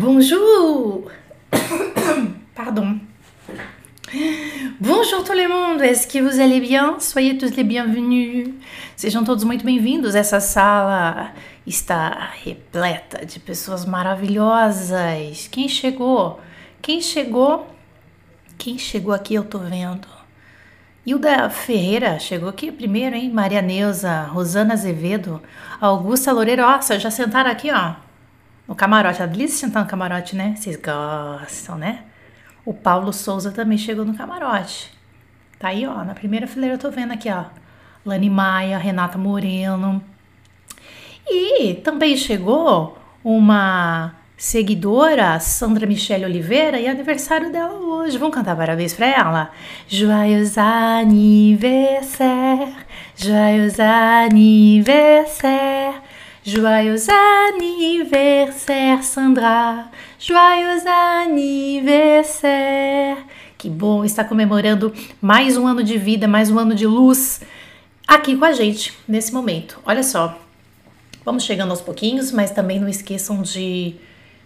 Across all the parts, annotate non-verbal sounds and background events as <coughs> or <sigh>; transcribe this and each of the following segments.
Bonjour <coughs> Pardon. Bonjour tout le monde, est-ce que vous allez bien? Soyez tous les bienvenus. Sejam todos muito bem-vindos. Essa sala está repleta de pessoas maravilhosas. Quem chegou? Quem chegou? Quem chegou aqui eu tô vendo. Hilda Ferreira chegou aqui primeiro, hein? Maria Neuza, Rosana Azevedo, Augusta Loureiro. Nossa, já sentaram aqui, ó no camarote. A delícia sentar no camarote, né? Vocês gostam, né? O Paulo Souza também chegou no camarote. Tá aí, ó, na primeira fileira eu tô vendo aqui, ó. Lani Maia, Renata Moreno. E também chegou uma seguidora, Sandra Michele Oliveira, e é aniversário dela hoje. Vamos cantar parabéns pra ela? Joyeux anniversaire, joyeux anniversaire. Joyeux anniversaire, Sandra! Joyeux anniversaire! Que bom estar comemorando mais um ano de vida, mais um ano de luz aqui com a gente nesse momento. Olha só, vamos chegando aos pouquinhos, mas também não esqueçam de,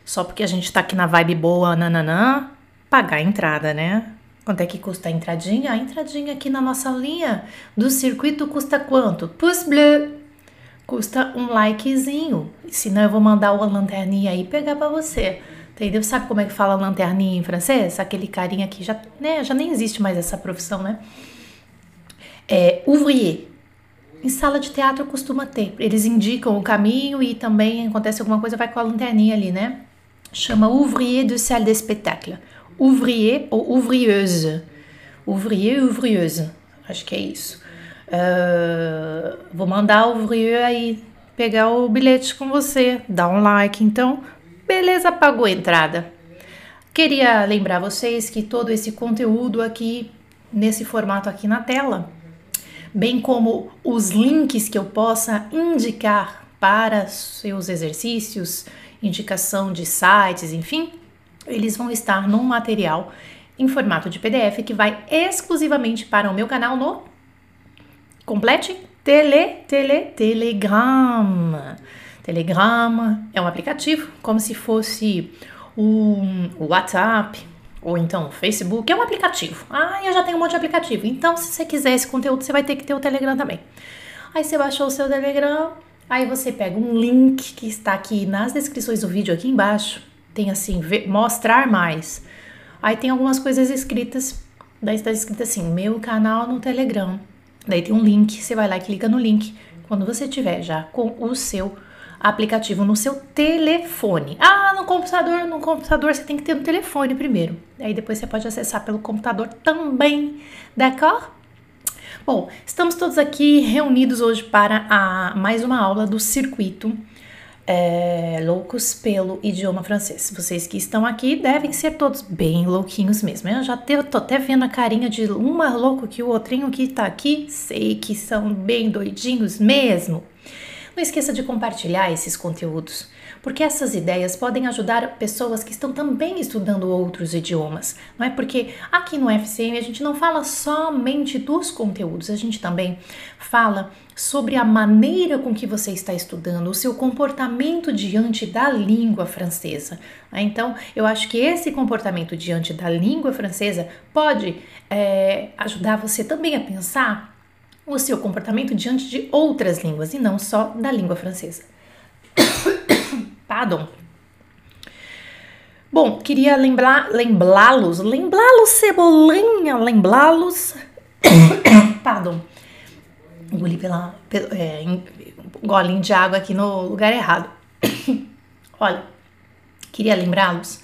só porque a gente tá aqui na vibe boa, nananã, pagar a entrada, né? Quanto é que custa a entradinha? A entradinha aqui na nossa linha do circuito custa quanto? Pouce bleu! Custa um likezinho. Senão eu vou mandar uma lanterninha aí pegar para você. Entendeu? Sabe como é que fala lanterninha em francês? Aquele carinha que já, né, já nem existe mais essa profissão, né? É ouvrier. Em sala de teatro costuma ter. Eles indicam o caminho e também acontece alguma coisa, vai com a lanterninha ali, né? Chama ouvrier de salle de spectacle. Ouvrier ou ouvrieuse. Ouvrier ou ouvrieuse. Acho que é isso. Uh, vou mandar o Vrieux aí pegar o bilhete com você, dar um like. Então, beleza, pagou a entrada. Queria lembrar vocês que todo esse conteúdo aqui, nesse formato aqui na tela, bem como os links que eu possa indicar para seus exercícios, indicação de sites, enfim, eles vão estar num material em formato de PDF que vai exclusivamente para o meu canal no Complete Tele, Tele, Telegram. Telegram é um aplicativo como se fosse o WhatsApp ou então o Facebook. É um aplicativo. Ah, eu já tenho um monte de aplicativo. Então, se você quiser esse conteúdo, você vai ter que ter o Telegram também. Aí você baixou o seu Telegram, aí você pega um link que está aqui nas descrições do vídeo aqui embaixo. Tem assim, ver, mostrar mais. Aí tem algumas coisas escritas. Daí está escrito assim: meu canal no Telegram. Daí tem um link, você vai lá e clica no link quando você tiver já com o seu aplicativo no seu telefone. Ah, no computador, no computador você tem que ter no telefone primeiro. Aí depois você pode acessar pelo computador também, d'accord? Bom, estamos todos aqui reunidos hoje para a, mais uma aula do circuito é, loucos pelo idioma francês. Vocês que estão aqui devem ser todos bem louquinhos mesmo. Eu já te, tô até vendo a carinha de um mais louco que o outrinho que tá aqui. Sei que são bem doidinhos mesmo. Não esqueça de compartilhar esses conteúdos porque essas ideias podem ajudar pessoas que estão também estudando outros idiomas, não é? Porque aqui no FCM a gente não fala somente dos conteúdos, a gente também fala sobre a maneira com que você está estudando, o seu comportamento diante da língua francesa. Né? Então, eu acho que esse comportamento diante da língua francesa pode é, ajudar você também a pensar o seu comportamento diante de outras línguas e não só da língua francesa. <coughs> Pardon. Bom, queria lembrar, lembrá-los, lembrá-los, cebolinha, lembrá-los. <coughs> Pardon. Engoli pela, pela é, de água aqui no lugar errado. <coughs> Olha, queria lembrá-los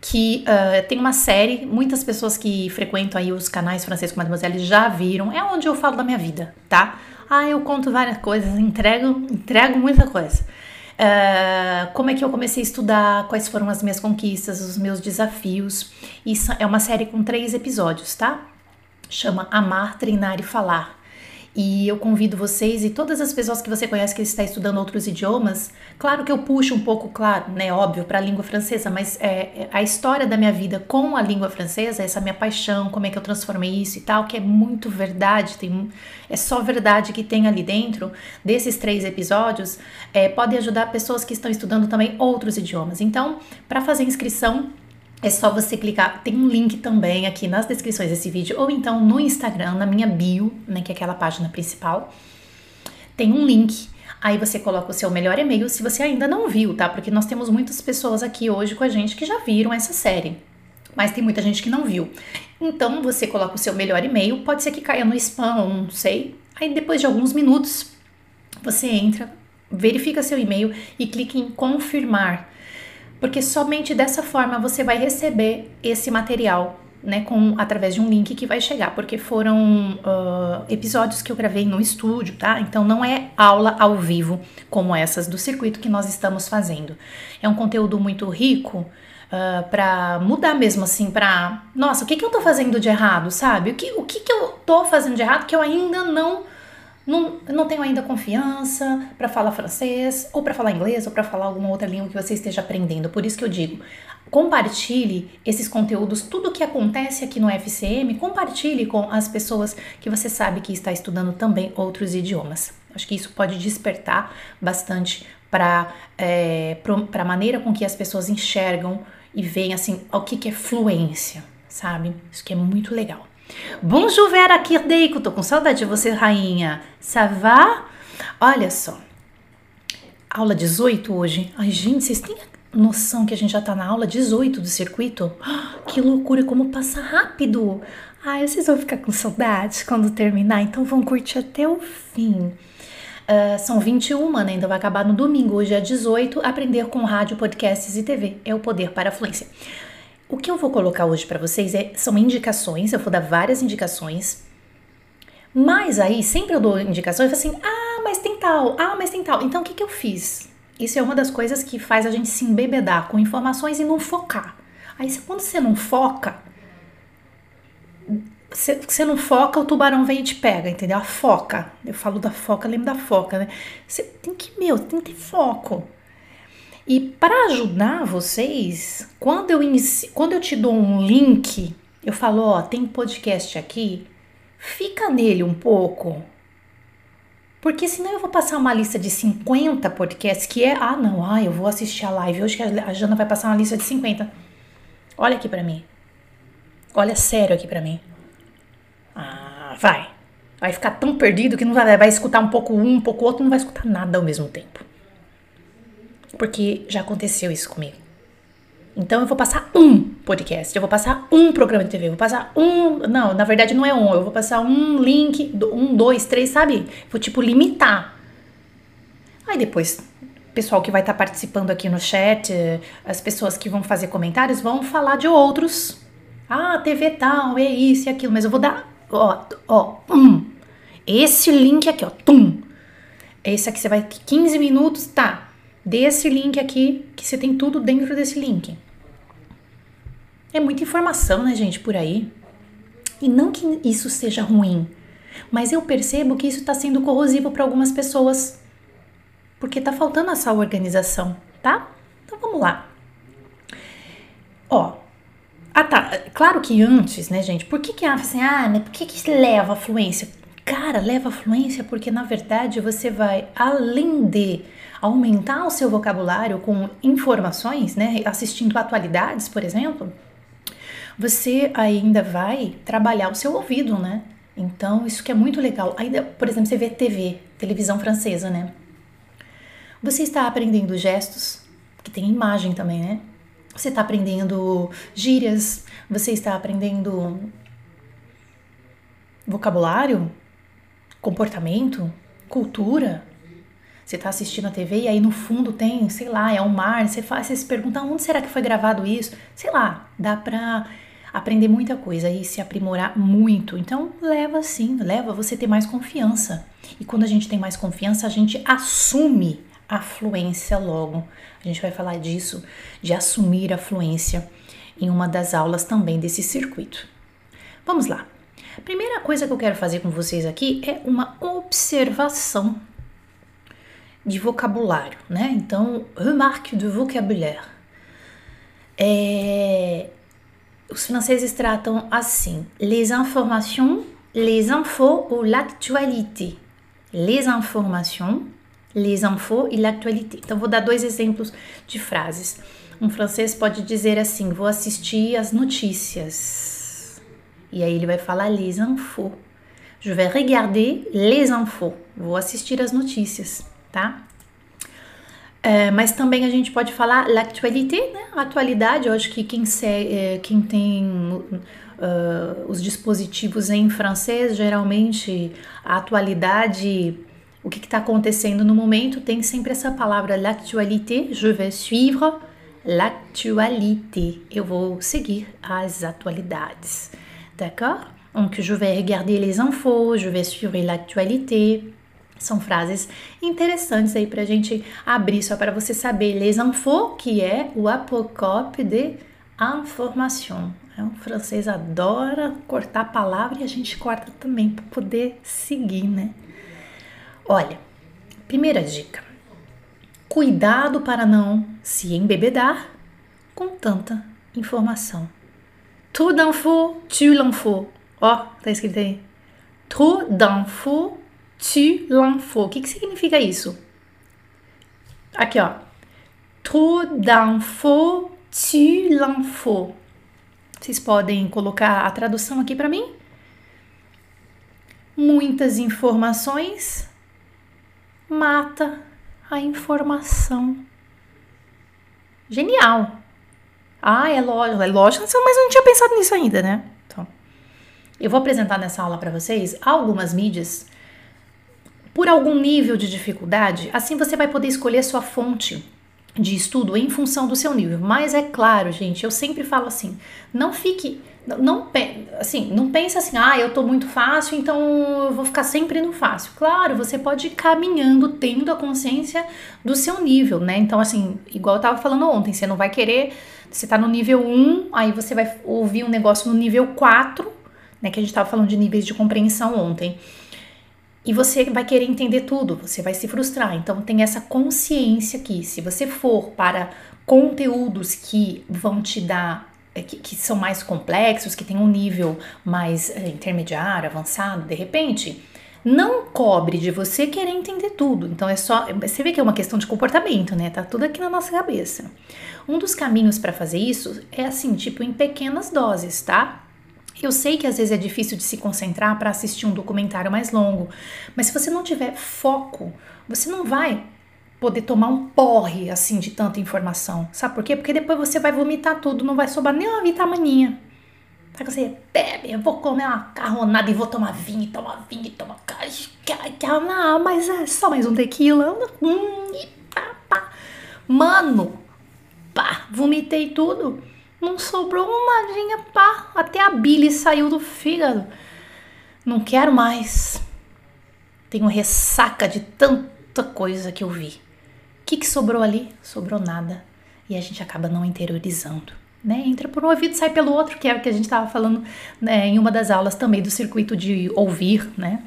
que uh, tem uma série, muitas pessoas que frequentam aí os canais francês com Mademoiselle já viram, é onde eu falo da minha vida, tá? Ah, eu conto várias coisas, entrego, entrego muita coisa. Uh, como é que eu comecei a estudar, quais foram as minhas conquistas, os meus desafios. Isso é uma série com três episódios, tá? Chama Amar, Treinar e Falar. E eu convido vocês e todas as pessoas que você conhece que está estudando outros idiomas. Claro que eu puxo um pouco, claro, né, óbvio, para a língua francesa, mas é, é, a história da minha vida com a língua francesa, essa minha paixão, como é que eu transformei isso e tal, que é muito verdade, tem, é só verdade que tem ali dentro desses três episódios, é, pode ajudar pessoas que estão estudando também outros idiomas. Então, para fazer inscrição, é só você clicar, tem um link também aqui nas descrições desse vídeo, ou então no Instagram, na minha bio, né, que é aquela página principal, tem um link. Aí você coloca o seu melhor e-mail se você ainda não viu, tá? Porque nós temos muitas pessoas aqui hoje com a gente que já viram essa série. Mas tem muita gente que não viu. Então você coloca o seu melhor e-mail, pode ser que caia no spam, não sei. Aí depois de alguns minutos, você entra, verifica seu e-mail e clica em confirmar porque somente dessa forma você vai receber esse material, né, com através de um link que vai chegar, porque foram uh, episódios que eu gravei no estúdio, tá? Então não é aula ao vivo como essas do circuito que nós estamos fazendo. É um conteúdo muito rico. Uh, para mudar mesmo assim, para nossa, o que, que eu tô fazendo de errado, sabe? O que, o que, que eu tô fazendo de errado que eu ainda não não, não tenho ainda confiança para falar francês, ou para falar inglês, ou para falar alguma outra língua que você esteja aprendendo. Por isso que eu digo, compartilhe esses conteúdos, tudo que acontece aqui no FCM, compartilhe com as pessoas que você sabe que está estudando também outros idiomas. Acho que isso pode despertar bastante para é, a maneira com que as pessoas enxergam e veem assim o que, que é fluência, sabe? Isso que é muito legal. Bonjour Vera Kirdeiko, tô com saudade de você, rainha. Ça va? Olha só. Aula 18 hoje. Ai, gente, vocês têm noção que a gente já tá na aula 18 do circuito? <gasps> Que loucura, como passa rápido. Ai, vocês vão ficar com saudade quando terminar, então vão curtir até o fim. Uh, são 21, né? Ainda vai acabar no domingo. Hoje é 18. Aprender com rádio, podcasts e TV é o poder para a fluência. O que eu vou colocar hoje para vocês é, são indicações, eu vou dar várias indicações. Mas aí, sempre eu dou indicações, eu falo assim, ah, mas tem tal, ah, mas tem tal. Então, o que, que eu fiz? Isso é uma das coisas que faz a gente se embebedar com informações e não focar. Aí, quando você não foca, você, você não foca, o tubarão vem e te pega, entendeu? A foca. Eu falo da foca, lembro da foca, né? Você tem que, meu, tem que ter foco. E para ajudar vocês, quando eu, quando eu te dou um link, eu falo, ó, tem podcast aqui, fica nele um pouco. Porque senão eu vou passar uma lista de 50 podcasts que é, ah, não, ah, eu vou assistir a live hoje que a Jana vai passar uma lista de 50. Olha aqui para mim. Olha sério aqui para mim. Ah, vai. Vai ficar tão perdido que não vai, vai escutar um pouco um, um pouco outro, não vai escutar nada ao mesmo tempo porque já aconteceu isso comigo. Então eu vou passar um podcast, eu vou passar um programa de TV, eu vou passar um. Não, na verdade não é um, eu vou passar um link, um, dois, três, sabe? Vou tipo limitar. Aí depois, o pessoal que vai estar tá participando aqui no chat, as pessoas que vão fazer comentários vão falar de outros. Ah, TV tal, é isso e aquilo, mas eu vou dar, ó, ó, um. Esse link aqui, ó, tum. Esse aqui você vai 15 minutos, tá? Desse link aqui, que você tem tudo dentro desse link. É muita informação, né, gente, por aí. E não que isso seja ruim, mas eu percebo que isso está sendo corrosivo para algumas pessoas, porque está faltando essa organização, tá? Então vamos lá. Ó, ah tá, claro que antes, né, gente, por que que assim, ah, né, por que que leva a fluência? Cara, leva a fluência porque na verdade você vai além de aumentar o seu vocabulário com informações, né, assistindo atualidades, por exemplo, você ainda vai trabalhar o seu ouvido, né? Então, isso que é muito legal. Ainda, por exemplo, você vê TV, televisão francesa, né? Você está aprendendo gestos, que tem imagem também, né? Você está aprendendo gírias, você está aprendendo vocabulário, comportamento, cultura, você está assistindo a TV e aí no fundo tem, sei lá, é um mar, você, faz, você se pergunta onde será que foi gravado isso? Sei lá, dá para aprender muita coisa e se aprimorar muito. Então, leva sim, leva você ter mais confiança. E quando a gente tem mais confiança, a gente assume a fluência logo. A gente vai falar disso, de assumir a fluência em uma das aulas também desse circuito. Vamos lá. Primeira coisa que eu quero fazer com vocês aqui é uma observação de vocabulário, né? Então, remarque de vocabulaire. É, os franceses tratam assim: les informations, les infos ou l'actualité. Les informations, les infos e l'actualité. Então, vou dar dois exemplos de frases. Um francês pode dizer assim: vou assistir as notícias. E aí ele vai falar les infos. Je vais regarder les infos. Vou assistir as notícias, tá? É, mas também a gente pode falar l'actualité, né? Atualidade, eu acho que quem, se, é, quem tem uh, os dispositivos em francês, geralmente a atualidade, o que está acontecendo no momento, tem sempre essa palavra l'actualité, je vais suivre l'actualité. Eu vou seguir as atualidades, d'accord? Donc je vais regarder les infos, je vais suivre l'actualité. São frases interessantes aí para a gente abrir só para você saber. Les infos, que é o apocope de information. É um francês adora cortar a palavra e a gente corta também para poder seguir, né? Olha, primeira dica. Cuidado para não se embebedar com tanta informação. Trop d'infos, tu l'info. Ó, tá escrito aí. Trop d'infos, tu l'info. O que, que significa isso? Aqui, ó. Trop d'infos, tu l'info. Vocês podem colocar a tradução aqui para mim? Muitas informações mata a informação. Genial! Ah, é lógico, é lógico, mas eu não tinha pensado nisso ainda, né? Então, eu vou apresentar nessa aula para vocês algumas mídias por algum nível de dificuldade, assim você vai poder escolher sua fonte de estudo em função do seu nível. Mas é claro, gente, eu sempre falo assim, não fique não assim, não pensa assim, ah, eu tô muito fácil, então eu vou ficar sempre no fácil. Claro, você pode ir caminhando, tendo a consciência do seu nível, né? Então, assim, igual eu tava falando ontem, você não vai querer, você tá no nível 1, aí você vai ouvir um negócio no nível 4, né? Que a gente tava falando de níveis de compreensão ontem e você vai querer entender tudo, você vai se frustrar. Então tem essa consciência que se você for para conteúdos que vão te dar é, que, que são mais complexos, que tem um nível mais é, intermediário, avançado, de repente, não cobre de você querer entender tudo. Então é só, você vê que é uma questão de comportamento, né? Tá tudo aqui na nossa cabeça. Um dos caminhos para fazer isso é assim, tipo em pequenas doses, tá? Eu sei que às vezes é difícil de se concentrar para assistir um documentário mais longo, mas se você não tiver foco, você não vai poder tomar um porre assim de tanta informação. Sabe por quê? Porque depois você vai vomitar tudo, não vai sobrar nem uma vitamininha. Aí você bebe, eu vou comer uma carronada e vou tomar vinho, tomar vinho, tomar não, mas é só mais um tequila. Hum, e pá, pá. Mano, pá, vomitei tudo. Não sobrou uma nadinha, pá. Até a bile saiu do fígado. Não quero mais. Tenho ressaca de tanta coisa que eu vi. O que, que sobrou ali? Sobrou nada. E a gente acaba não interiorizando. Né? Entra por um ouvido sai pelo outro, que é o que a gente estava falando né, em uma das aulas também do circuito de ouvir, né?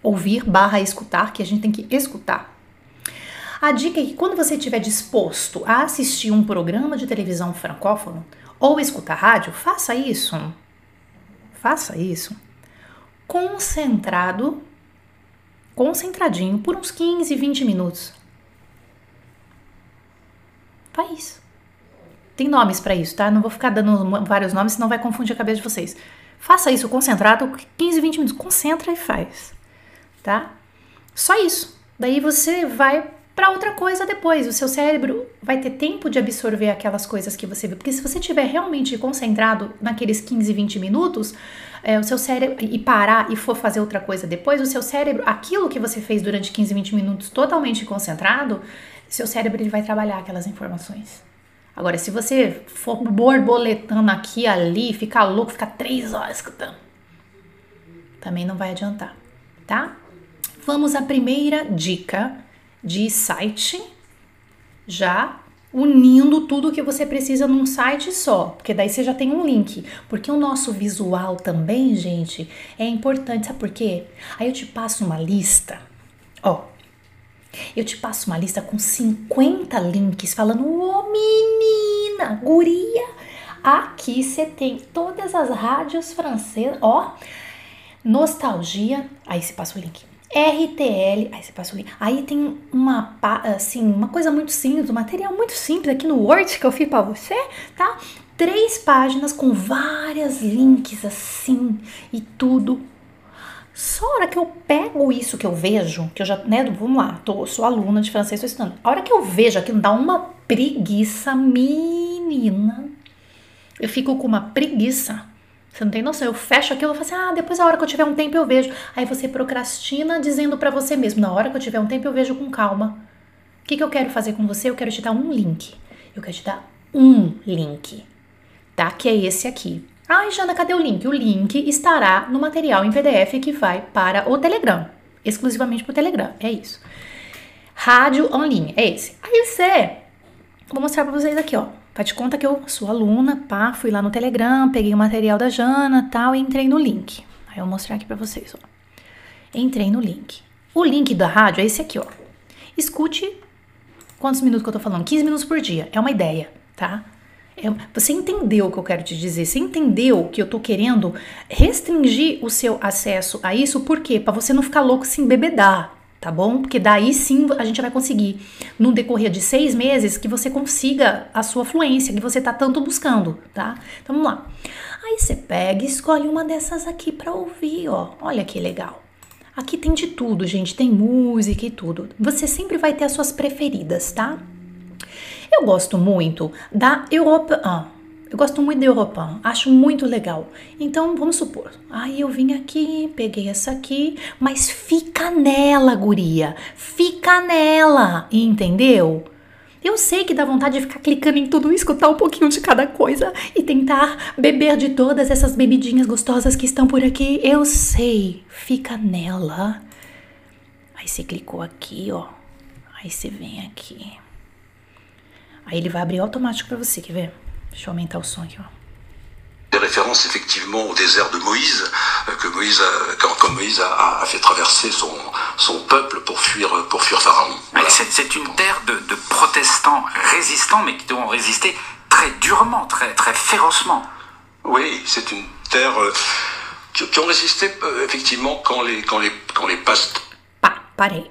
Ouvir barra escutar, que a gente tem que escutar. A dica é que quando você estiver disposto a assistir um programa de televisão francófono, ou escutar rádio, faça isso. Faça isso. Concentrado, concentradinho por uns 15, 20 minutos. Faz. Tem nomes para isso, tá? Não vou ficar dando vários nomes, senão vai confundir a cabeça de vocês. Faça isso concentrado, 15, 20 minutos. Concentra e faz, tá? Só isso. Daí você vai para outra coisa depois. O seu cérebro vai ter tempo de absorver aquelas coisas que você viu. Porque se você estiver realmente concentrado naqueles 15, 20 minutos, é, o seu cérebro e parar e for fazer outra coisa depois, o seu cérebro, aquilo que você fez durante 15, 20 minutos totalmente concentrado, seu cérebro ele vai trabalhar aquelas informações. Agora, se você for borboletando aqui ali, ficar louco, ficar três horas escutando, também não vai adiantar, tá? Vamos à primeira dica de site já unindo tudo que você precisa num site só, porque daí você já tem um link. Porque o nosso visual também, gente, é importante, sabe por quê? Aí eu te passo uma lista, ó. Eu te passo uma lista com 50 links falando, ô oh, menina, guria, aqui você tem todas as rádios francesas, ó, nostalgia, aí você passa o link RTL, aí você passa o link. Aí tem uma, assim, uma coisa muito simples, um material muito simples aqui no Word que eu fiz para você, tá? Três páginas com várias links assim e tudo. Só a hora que eu pego isso que eu vejo, que eu já, né, vamos lá, tô, sou aluna de francês, estou estudando. A hora que eu vejo aquilo, dá uma preguiça, menina. Eu fico com uma preguiça você não tem noção. Eu fecho aquilo e falo assim: ah, depois a hora que eu tiver um tempo eu vejo. Aí você procrastina dizendo para você mesmo: na hora que eu tiver um tempo eu vejo com calma. O que, que eu quero fazer com você? Eu quero te dar um link. Eu quero te dar um link, tá? Que é esse aqui. Ai, Jana, cadê o link? O link estará no material em PDF que vai para o Telegram. Exclusivamente para o Telegram. É isso. Rádio online. É esse. Aí você. Vou mostrar para vocês aqui, ó. Faz de conta que eu sou aluna, pá, fui lá no Telegram, peguei o material da Jana tal e entrei no link. Aí eu vou mostrar aqui pra vocês, ó. Entrei no link. O link da rádio é esse aqui, ó. Escute quantos minutos que eu tô falando? 15 minutos por dia. É uma ideia, tá? É, você entendeu o que eu quero te dizer? Você entendeu que eu tô querendo restringir o seu acesso a isso? Por quê? Pra você não ficar louco se embebedar tá bom? Porque daí sim a gente vai conseguir, no decorrer de seis meses, que você consiga a sua fluência, que você tá tanto buscando, tá? Então vamos lá. Aí você pega e escolhe uma dessas aqui para ouvir, ó. Olha que legal. Aqui tem de tudo, gente, tem música e tudo. Você sempre vai ter as suas preferidas, tá? Eu gosto muito da Europa. Ah, eu gosto muito de Europa, acho muito legal. Então, vamos supor, aí eu vim aqui, peguei essa aqui, mas fica nela, guria, fica nela, entendeu? Eu sei que dá vontade de ficar clicando em tudo, escutar um pouquinho de cada coisa e tentar beber de todas essas bebidinhas gostosas que estão por aqui. Eu sei, fica nela. Aí você clicou aqui, ó. Aí você vem aqui. Aí ele vai abrir automático para você, quer ver? Deixa eu aumentar o som aqui, ó. Des références effectivement au désert de Moïse, euh, que Moïse, a, quand, quand Moïse a, a, fait traverser son, son peuple pour fuir, pour fuir Pharaon. Voilà. C'est une terre de, de, protestants résistants, mais qui ont résisté très durement, très, très férocement. Oui, c'est une terre euh, qui, qui, ont résisté euh, effectivement quand les, quand les, quand les pasteurs. Pá, parei.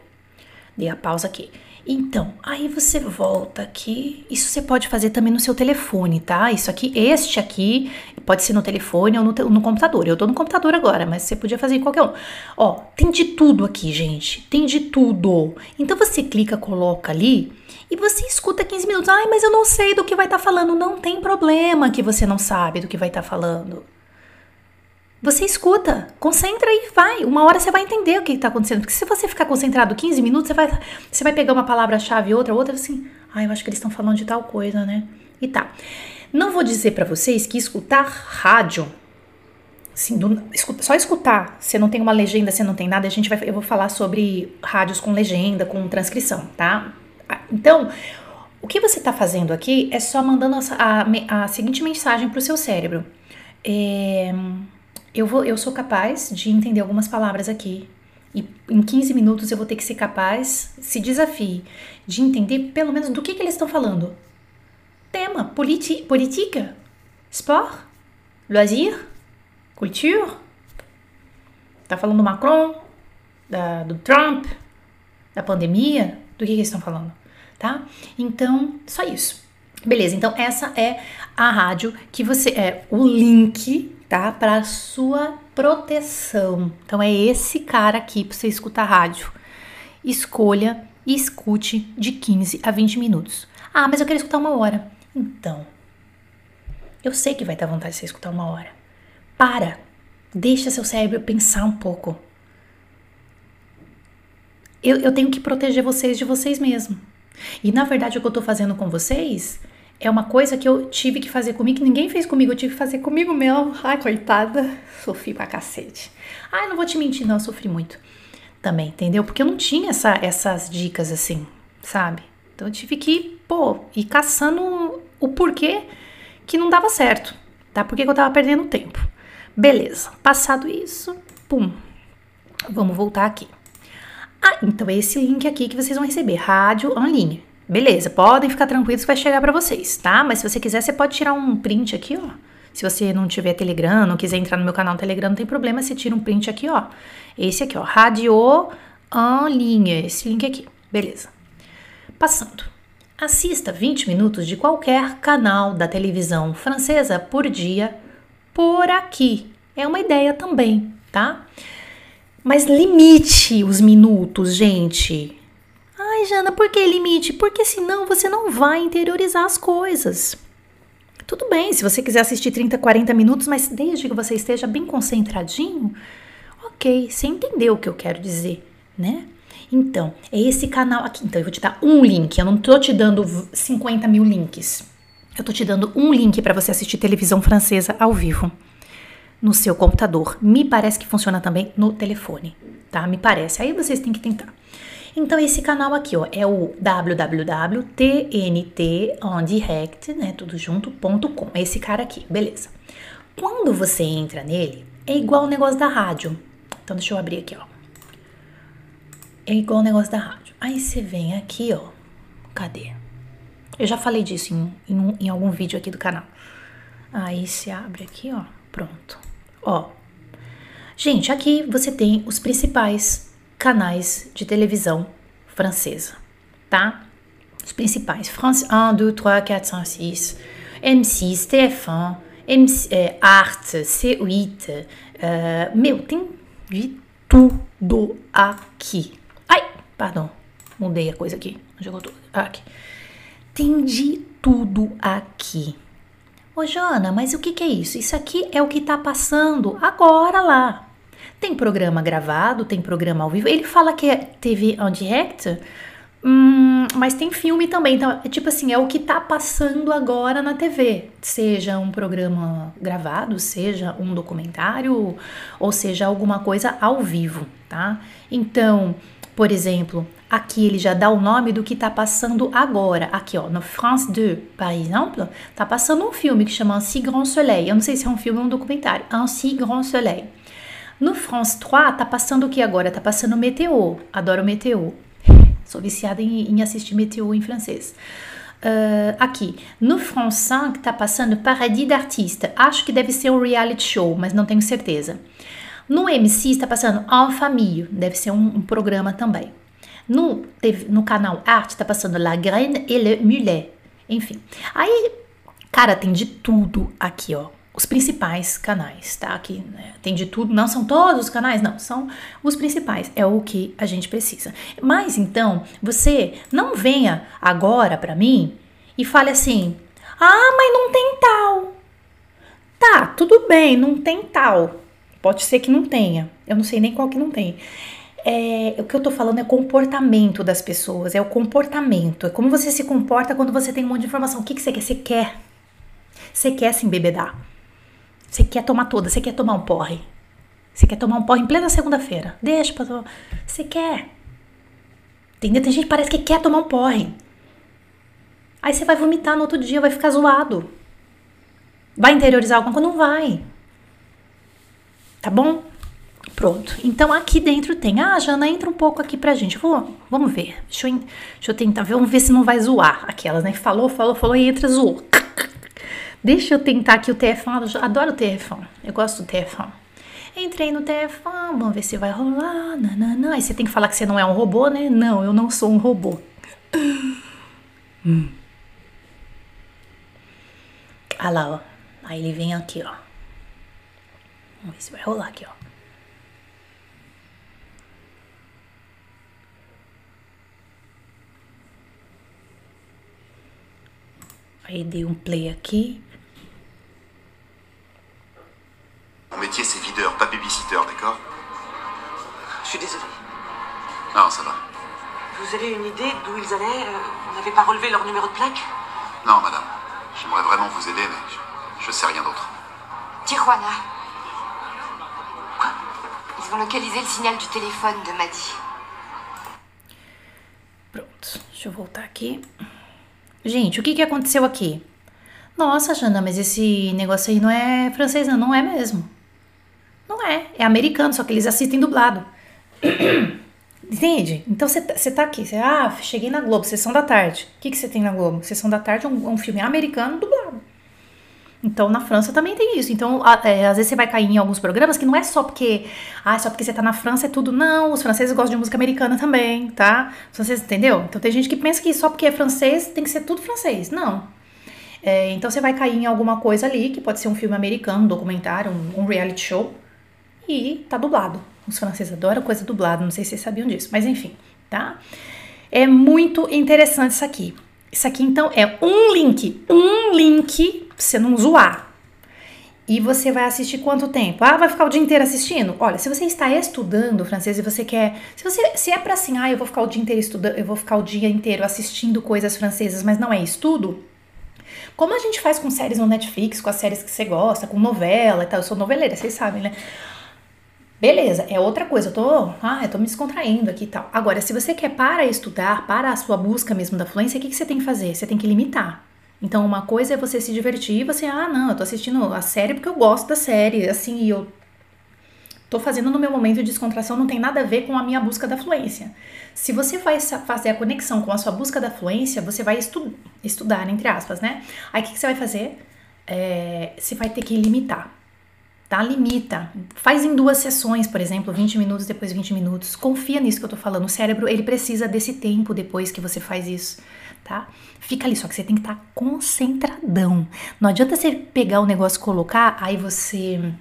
Dei a pausa aqui. Então, aí você volta aqui. Isso você pode fazer também no seu telefone, tá? Isso aqui, este aqui, pode ser no telefone ou no, no computador. Eu tô no computador agora, mas você podia fazer em qualquer um. Ó, tem de tudo aqui, gente. Tem de tudo. Então você clica, coloca ali e você escuta 15 minutos. Ai, mas eu não sei do que vai estar tá falando. Não tem problema que você não sabe do que vai estar tá falando. Você escuta, concentra e vai. Uma hora você vai entender o que está acontecendo. Porque se você ficar concentrado 15 minutos, você vai, você vai pegar uma palavra-chave, outra, outra, assim. Ah, eu acho que eles estão falando de tal coisa, né? E tá. Não vou dizer para vocês que escutar rádio, assim, do, só escutar, você não tem uma legenda, você não tem nada, a gente vai, eu vou falar sobre rádios com legenda, com transcrição, tá? Ah, então, o que você está fazendo aqui é só mandando a, a, a seguinte mensagem para o seu cérebro. É, eu, vou, eu sou capaz de entender algumas palavras aqui. E em 15 minutos eu vou ter que ser capaz, se desafie, de entender pelo menos do que, que eles estão falando. Tema, politi política, sport, loisir, culture. Tá falando do Macron, da, do Trump, da pandemia, do que, que eles estão falando, tá? Então, só isso. Beleza, então essa é a rádio que você é o link tá? Para sua proteção. Então é esse cara aqui para você escutar rádio. Escolha e escute de 15 a 20 minutos. Ah, mas eu quero escutar uma hora. Então, eu sei que vai dar vontade de você escutar uma hora. Para. Deixa seu cérebro pensar um pouco. Eu, eu tenho que proteger vocês de vocês mesmos. E na verdade, o que eu tô fazendo com vocês é uma coisa que eu tive que fazer comigo, que ninguém fez comigo, eu tive que fazer comigo mesmo. Ai, coitada, sofri pra cacete. Ai, não vou te mentir, não, eu sofri muito também, entendeu? Porque eu não tinha essa, essas dicas assim, sabe? Então eu tive que, pô, ir caçando o porquê que não dava certo, tá? Porque que eu tava perdendo tempo. Beleza, passado isso, pum, vamos voltar aqui. Ah, então é esse link aqui que vocês vão receber, rádio online. Beleza, podem ficar tranquilos que vai chegar para vocês, tá? Mas se você quiser, você pode tirar um print aqui, ó. Se você não tiver Telegram, não quiser entrar no meu canal no Telegram, não tem problema, você tira um print aqui, ó. Esse aqui, ó, rádio online, esse link aqui. Beleza. Passando. Assista 20 minutos de qualquer canal da televisão francesa por dia por aqui. É uma ideia também, tá? Mas limite os minutos, gente. Ai, Jana, por que limite? Porque senão você não vai interiorizar as coisas. Tudo bem, se você quiser assistir 30, 40 minutos, mas desde que você esteja bem concentradinho, ok, você entendeu o que eu quero dizer, né? Então, é esse canal aqui. Então, eu vou te dar um link. Eu não tô te dando 50 mil links. Eu tô te dando um link para você assistir televisão francesa ao vivo no seu computador. Me parece que funciona também no telefone, tá? Me parece. Aí vocês têm que tentar. Então, esse canal aqui, ó, é o www.tntondirect, né, tudo junto.com. Esse cara aqui, beleza. Quando você entra nele, é igual o negócio da rádio. Então, deixa eu abrir aqui, ó. É igual o negócio da rádio. Aí você vem aqui, ó. Cadê? Eu já falei disso em, em, em algum vídeo aqui do canal. Aí se abre aqui, ó. Pronto. Ó. Gente, aqui você tem os principais canais de televisão francesa, tá? Os principais. France 1, 2, 3, 4, 5, 6. M6, TF1, MC, é, Art, C8. Uh, meu, tem de tudo aqui. Ai, perdão. Mudei a coisa aqui. Eu tô? Aqui. Tem de tudo aqui. Ô, Jana, mas o que, que é isso? Isso aqui é o que tá passando agora lá. Tem programa gravado, tem programa ao vivo. Ele fala que é TV on direct, hum, mas tem filme também. Então, é tipo assim, é o que tá passando agora na TV. Seja um programa gravado, seja um documentário, ou seja alguma coisa ao vivo, tá? Então, por exemplo, aqui ele já dá o nome do que está passando agora. Aqui, ó, no France 2, por exemplo, tá passando um filme que chama Ainsi Grand Soleil. Eu não sei se é um filme ou um documentário. Ainsi Grand Soleil. No France 3, tá passando o que agora? Tá passando Meteor. Adoro Meteor. Sou viciada em, em assistir Meteor em francês. Uh, aqui, no France 5 tá passando Paradis d'Artiste. Acho que deve ser um reality show, mas não tenho certeza. No MC está passando En Famille, deve ser um, um programa também. No, no canal Arte está passando La Graine et le Mulet. Enfim. Aí, cara, tem de tudo aqui, ó. Os principais canais, tá? Aqui né? tem de tudo. Não são todos os canais, não. São os principais. É o que a gente precisa. Mas então, você não venha agora para mim e fale assim: ah, mas não tem tal. Tá, tudo bem, não tem tal. Pode ser que não tenha. Eu não sei nem qual que não tem. É, o que eu tô falando é comportamento das pessoas, é o comportamento, é como você se comporta quando você tem um monte de informação. O que, que você quer? Você quer. Você quer se embebedar. Você quer tomar toda, você quer tomar um porre. Você quer tomar um porre em plena segunda-feira. Deixa pra tomar. Você quer. Entendeu? Tem gente que parece que quer tomar um porre. Aí você vai vomitar no outro dia, vai ficar zoado. Vai interiorizar alguma coisa? Não vai. Tá bom? Pronto. Então aqui dentro tem. Ah, Jana, entra um pouco aqui pra gente. Vou, vamos ver. Deixa eu, deixa eu tentar ver. Vamos ver se não vai zoar. Aquelas, né? Falou, falou, falou e entra, zoou. Deixa eu tentar aqui o TF1. Eu adoro o TF1. Eu gosto do TF1. Entrei no TF1, vamos ver se vai rolar. Nanana. Aí você tem que falar que você não é um robô, né? Não, eu não sou um robô. Hum. Ah lá, ó. Aí ele vem aqui, ó. Vamos ver se vai rolar aqui, ó. Aí dei um play aqui. Mon métier, c'est videur, pas babysitter, d'accord Je suis désolée. Non, ça va. Vous avez une idée d'où ils allaient euh, On n'avait pas relevé leur numéro de plaque Non, madame. J'aimerais vraiment vous aider, mais je, je sais rien d'autre. Tijuana. Ils ont localisé le signal du téléphone de Maddy. Pronto, deixa eu voltar aqui. Gente, o que, que aconteceu aqui? Nossa, Jana, mas esse negócio aí não é francês, não, não é mesmo. Não é, é americano, só que eles assistem dublado. <coughs> Entende? Então você tá, tá aqui, você, ah, cheguei na Globo, sessão da tarde. O que, que você tem na Globo? Sessão da tarde é um, um filme americano dublado. Então, na França também tem isso. Então, a, é, às vezes você vai cair em alguns programas que não é só porque, ah, só porque você tá na França é tudo. Não, os franceses gostam de música americana também, tá? Os franceses, entendeu? Então, tem gente que pensa que só porque é francês tem que ser tudo francês. Não. É, então, você vai cair em alguma coisa ali, que pode ser um filme americano, um documentário, um, um reality show, e tá dublado. Os franceses adoram coisa dublada, não sei se vocês sabiam disso, mas enfim, tá? É muito interessante isso aqui. Isso aqui, então, é um link, um link pra você não zoar. E você vai assistir quanto tempo? Ah, vai ficar o dia inteiro assistindo? Olha, se você está estudando francês e você quer. Se você se é para assim, ah, eu vou ficar o dia inteiro estudando, eu vou ficar o dia inteiro assistindo coisas francesas, mas não é estudo. Como a gente faz com séries no Netflix, com as séries que você gosta, com novela e tal. Eu sou noveleira, vocês sabem, né? Beleza, é outra coisa, eu tô, ah, eu tô me descontraindo aqui e tal. Agora, se você quer para estudar, para a sua busca mesmo da fluência, o que, que você tem que fazer? Você tem que limitar. Então, uma coisa é você se divertir e você, ah, não, eu tô assistindo a série porque eu gosto da série, assim, e eu tô fazendo no meu momento de descontração, não tem nada a ver com a minha busca da fluência. Se você vai fazer a conexão com a sua busca da fluência, você vai estu estudar, entre aspas, né? Aí o que, que você vai fazer? É, você vai ter que limitar tá? Limita. Faz em duas sessões, por exemplo, 20 minutos, depois 20 minutos. Confia nisso que eu tô falando. O cérebro, ele precisa desse tempo depois que você faz isso, tá? Fica ali, só que você tem que estar tá concentradão. Não adianta você pegar o negócio colocar, aí você.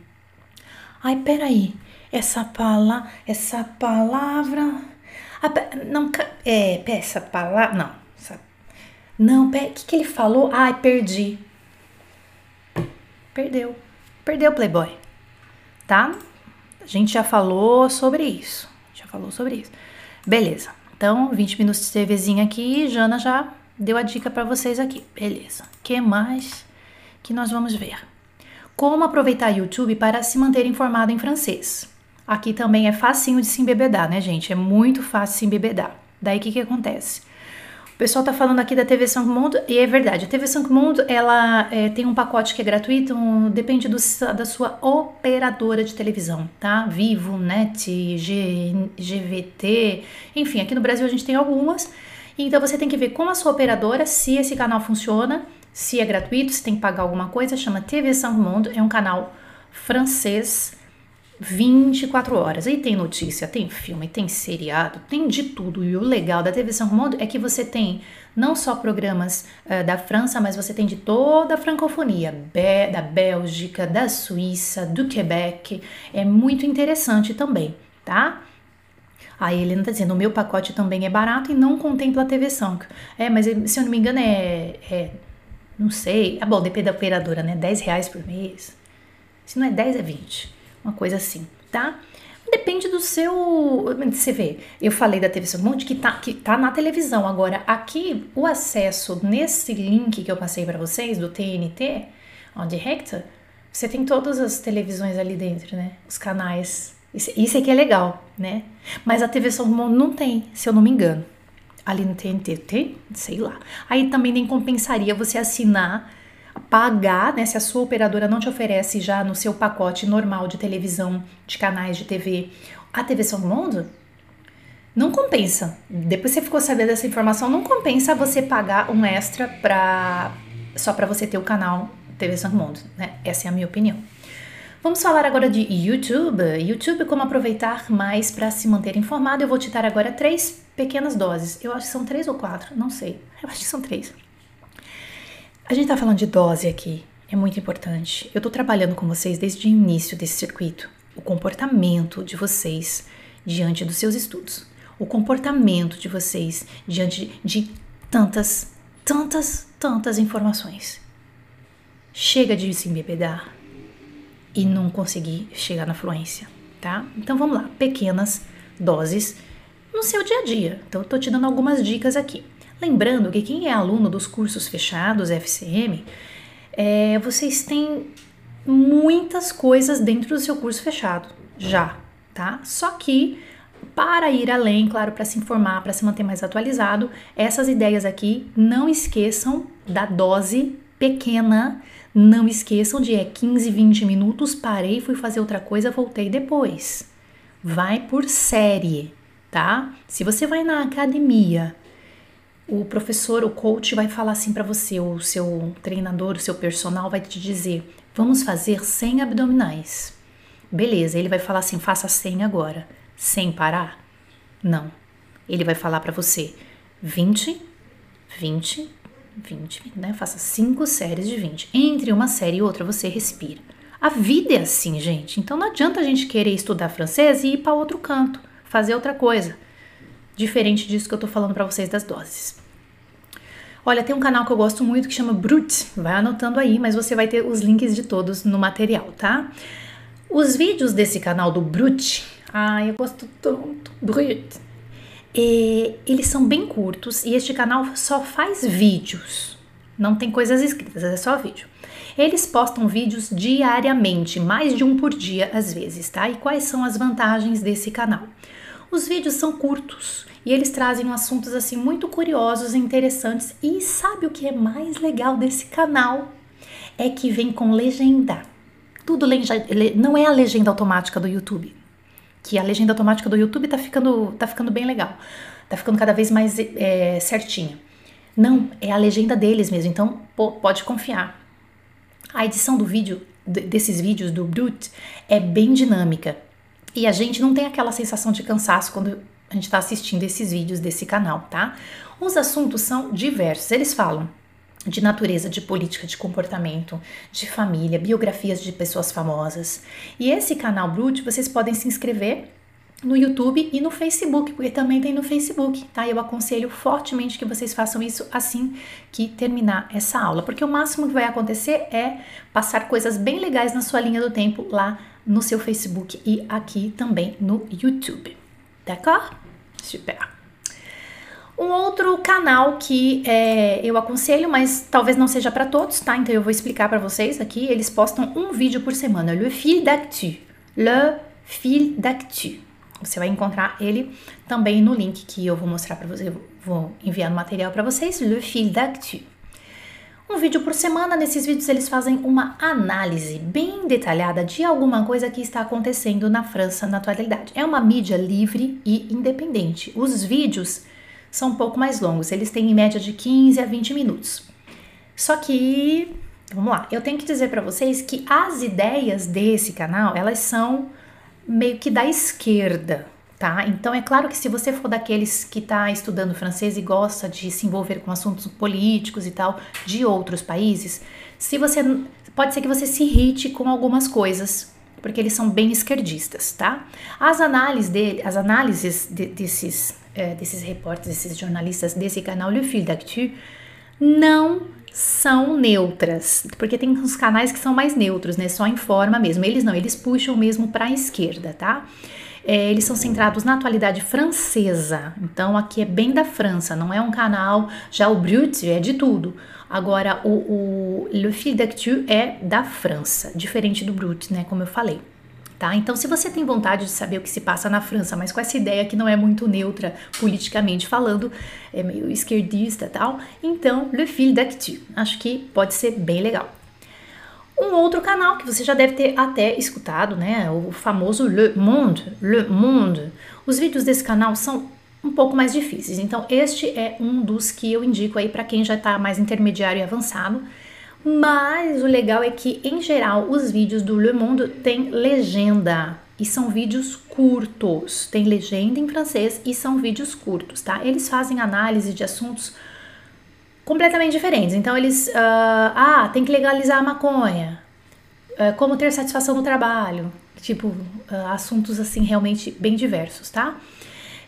Ai, peraí. Essa palavra. Essa palavra. Não, é, essa palavra. Não. Essa, não, o que, que ele falou? Ai, perdi. Perdeu. Perdeu Playboy tá? A gente já falou sobre isso. Já falou sobre isso. Beleza. Então, 20 minutos de TVzinha aqui, Jana já deu a dica para vocês aqui. Beleza. Que mais que nós vamos ver? Como aproveitar YouTube para se manter informado em francês. Aqui também é facinho de se embebedar, né, gente? É muito fácil se embebedar. Daí o que que acontece? Pessoal tá falando aqui da TV Santo Mundo e é verdade. A TV Santo Mundo ela é, tem um pacote que é gratuito, um, depende do, da sua operadora de televisão, tá? Vivo, Net, G, GVT, enfim, aqui no Brasil a gente tem algumas. Então você tem que ver com a sua operadora se esse canal funciona, se é gratuito, se tem que pagar alguma coisa. Chama TV Santo Mundo, é um canal francês 24 horas. Aí tem notícia, tem filme, tem seriado, tem de tudo. E o legal da TV São Mundo é que você tem não só programas uh, da França, mas você tem de toda a francofonia, Be da Bélgica, da Suíça, do Quebec. É muito interessante também, tá? A Helena tá dizendo, o meu pacote também é barato e não contempla a TV São. É, mas se eu não me engano é, é não sei, é bom, depende da operadora, né? 10 reais por mês. Se não é 10, é 20 uma coisa assim, tá? Depende do seu. Você vê, eu falei da TV Mundo que tá, que tá na televisão. Agora, aqui, o acesso nesse link que eu passei para vocês, do TNT, on Direct, você tem todas as televisões ali dentro, né? Os canais. Isso, aqui é legal, né? Mas a TV São Mundo não tem, se eu não me engano. Ali no TNT tem? Sei lá. Aí também nem compensaria você assinar pagar, né, se a sua operadora não te oferece já no seu pacote normal de televisão, de canais de TV, a TV São Mundo, não compensa. Depois você ficou sabendo dessa informação, não compensa você pagar um extra pra, só para você ter o canal TV São Mundo, né? Essa é a minha opinião. Vamos falar agora de YouTube. YouTube, como aproveitar mais para se manter informado. Eu vou te dar agora três pequenas doses. Eu acho que são três ou quatro, não sei. Eu acho que são três. A gente tá falando de dose aqui, é muito importante. Eu tô trabalhando com vocês desde o início desse circuito. O comportamento de vocês diante dos seus estudos. O comportamento de vocês diante de tantas, tantas, tantas informações. Chega de se embebedar e não conseguir chegar na fluência, tá? Então vamos lá, pequenas doses no seu dia a dia. Então eu tô te dando algumas dicas aqui. Lembrando que quem é aluno dos cursos fechados FCM, é, vocês têm muitas coisas dentro do seu curso fechado, já, tá? Só que para ir além, claro, para se informar, para se manter mais atualizado, essas ideias aqui, não esqueçam da dose pequena, não esqueçam de é 15, 20 minutos, parei, fui fazer outra coisa, voltei depois. Vai por série, tá? Se você vai na academia, o professor, o coach vai falar assim para você, o seu treinador, o seu personal vai te dizer: "Vamos fazer 100 abdominais". Beleza, ele vai falar assim: "Faça 100 agora" sem parar? Não. Ele vai falar para você 20, 20, 20, né? Faça cinco séries de 20. Entre uma série e outra, você respira. A vida é assim, gente. Então não adianta a gente querer estudar francês e ir para outro canto, fazer outra coisa. Diferente disso que eu tô falando para vocês das doses. Olha, tem um canal que eu gosto muito que chama Brute. Vai anotando aí, mas você vai ter os links de todos no material, tá? Os vídeos desse canal do Brute, Ai, eu gosto tanto. Brut. E eles são bem curtos e este canal só faz vídeos. Não tem coisas escritas, é só vídeo. Eles postam vídeos diariamente, mais de um por dia às vezes, tá? E quais são as vantagens desse canal? Os vídeos são curtos e eles trazem assuntos assim muito curiosos e interessantes. E sabe o que é mais legal desse canal? É que vem com legenda. Tudo não é a legenda automática do YouTube que a legenda automática do YouTube tá ficando, tá ficando bem legal. Tá ficando cada vez mais é, certinha. Não, é a legenda deles mesmo, então pô, pode confiar. A edição do vídeo, desses vídeos do Brute, é bem dinâmica. E a gente não tem aquela sensação de cansaço quando a gente está assistindo esses vídeos desse canal, tá? Os assuntos são diversos. Eles falam de natureza, de política, de comportamento, de família, biografias de pessoas famosas. E esse canal Brute, vocês podem se inscrever no YouTube e no Facebook, porque também tem no Facebook, tá? Eu aconselho fortemente que vocês façam isso assim que terminar essa aula, porque o máximo que vai acontecer é passar coisas bem legais na sua linha do tempo lá no seu Facebook e aqui também no YouTube. D'accord? Super. Um outro canal que é, eu aconselho, mas talvez não seja para todos, tá? Então eu vou explicar para vocês aqui. Eles postam um vídeo por semana, Le Fil d'Actu. Le Fil d'Actu. Você vai encontrar ele também no link que eu vou mostrar para vocês. Eu vou enviar no material para vocês, Le Fil d'Actu. Um vídeo por semana, nesses vídeos eles fazem uma análise bem detalhada de alguma coisa que está acontecendo na França na atualidade. É uma mídia livre e independente. Os vídeos são um pouco mais longos, eles têm em média de 15 a 20 minutos. Só que, vamos lá, eu tenho que dizer para vocês que as ideias desse canal, elas são meio que da esquerda, tá? Então é claro que se você for daqueles que está estudando francês e gosta de se envolver com assuntos políticos e tal de outros países, se você pode ser que você se irrite com algumas coisas, porque eles são bem esquerdistas, tá? As análises dele, as análises de, desses é, desses repórteres, desses jornalistas desse canal Le Fil d'Actu não são neutras, porque tem uns canais que são mais neutros, né? Só informa mesmo. Eles não, eles puxam mesmo para a esquerda, tá? É, eles são centrados na atualidade francesa, então aqui é bem da França, não é um canal. Já o Brut é de tudo. Agora o, o Le Fil d'Actu é da França, diferente do Brut, né? Como eu falei tá? Então, se você tem vontade de saber o que se passa na França, mas com essa ideia que não é muito neutra politicamente falando, é meio esquerdista tal, então Le Fil d'Actu. Acho que pode ser bem legal. Um outro canal que você já deve ter até escutado, né? O famoso Le Monde. Le Monde. Os vídeos desse canal são um pouco mais difíceis. Então, este é um dos que eu indico aí para quem já está mais intermediário e avançado. Mas o legal é que, em geral, os vídeos do Le Monde têm legenda e são vídeos curtos. Tem legenda em francês e são vídeos curtos, tá? Eles fazem análise de assuntos completamente diferentes. Então, eles. Uh, ah, tem que legalizar a maconha. Uh, como ter satisfação no trabalho. Tipo, uh, assuntos assim realmente bem diversos, tá?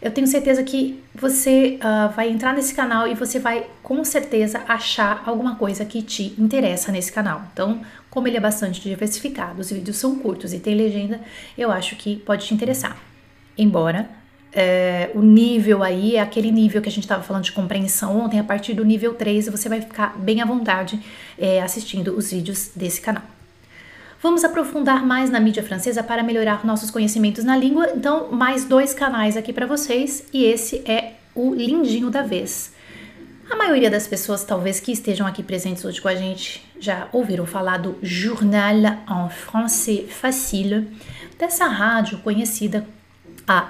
eu tenho certeza que você vai entrar nesse canal e você vai com certeza achar alguma coisa que te interessa nesse canal. Então, como ele é bastante diversificado, os vídeos são curtos e tem legenda, eu acho que pode te interessar. Embora é, o nível aí é aquele nível que a gente estava falando de compreensão ontem, a partir do nível 3 você vai ficar bem à vontade é, assistindo os vídeos desse canal. Vamos aprofundar mais na mídia francesa para melhorar nossos conhecimentos na língua. Então, mais dois canais aqui para vocês e esse é o lindinho da vez. A maioria das pessoas, talvez que estejam aqui presentes hoje com a gente, já ouviram falar do Journal en Français Facile, dessa rádio conhecida a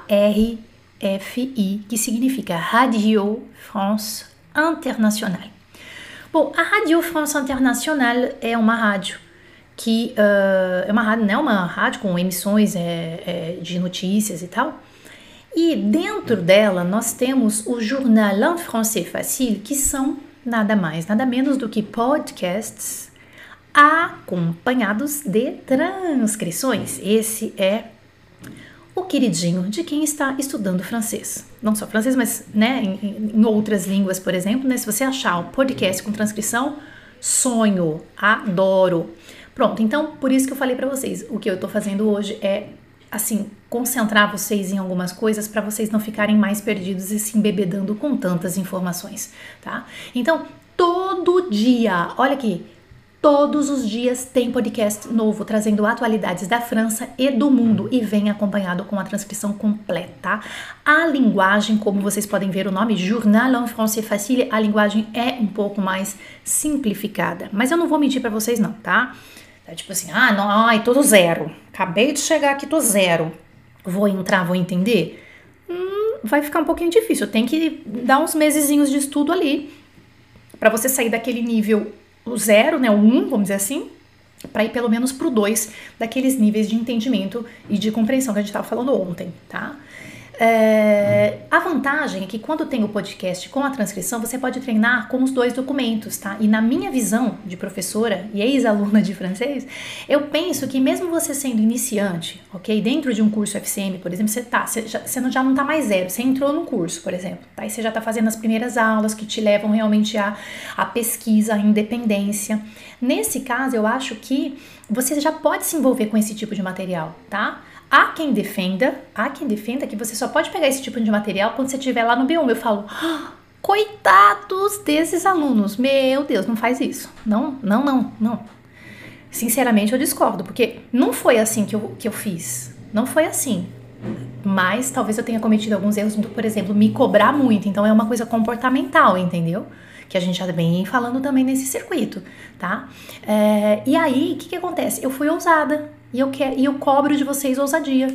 RFI, que significa Radio France Internationale. Bom, a Radio France Internationale é uma rádio que uh, é uma rádio, não é uma rádio com emissões é, é, de notícias e tal. E dentro dela nós temos o Journal en Français Facile, que são nada mais, nada menos do que podcasts acompanhados de transcrições. Esse é o queridinho de quem está estudando francês. Não só francês, mas né, em, em outras línguas, por exemplo. Né, se você achar um podcast com transcrição, sonho, adoro. Pronto, então por isso que eu falei para vocês, o que eu tô fazendo hoje é assim, concentrar vocês em algumas coisas para vocês não ficarem mais perdidos e se embebedando com tantas informações, tá? Então, todo dia, olha aqui, todos os dias tem podcast novo trazendo atualidades da França e do mundo e vem acompanhado com a transcrição completa. A linguagem, como vocês podem ver o nome Journal en Français Facile, a linguagem é um pouco mais simplificada, mas eu não vou mentir para vocês não, tá? É tipo assim, ah, não, ai, tô zero. Acabei de chegar aqui, tô zero. Vou entrar, vou entender? Hum, vai ficar um pouquinho difícil. Tem que dar uns mesezinhos de estudo ali para você sair daquele nível zero, né, o um, vamos dizer assim, para ir pelo menos pro dois daqueles níveis de entendimento e de compreensão que a gente estava falando ontem, tá? É, a vantagem é que quando tem o podcast com a transcrição, você pode treinar com os dois documentos, tá? E na minha visão de professora e ex-aluna de francês, eu penso que mesmo você sendo iniciante, ok? Dentro de um curso FCM, por exemplo, você tá, você já, você já não tá mais zero, você entrou num curso, por exemplo, tá? E você já tá fazendo as primeiras aulas que te levam realmente a, a pesquisa, a independência. Nesse caso, eu acho que você já pode se envolver com esse tipo de material, tá? Há quem defenda, há quem defenda que você só pode pegar esse tipo de material quando você estiver lá no B1. Eu falo, ah, coitados desses alunos. Meu Deus, não faz isso. Não, não, não, não. Sinceramente, eu discordo, porque não foi assim que eu, que eu fiz. Não foi assim. Mas talvez eu tenha cometido alguns erros, por exemplo, me cobrar muito. Então é uma coisa comportamental, entendeu? Que a gente já vem falando também nesse circuito, tá? É, e aí, o que, que acontece? Eu fui ousada. E eu quero e eu cobro de vocês ousadia.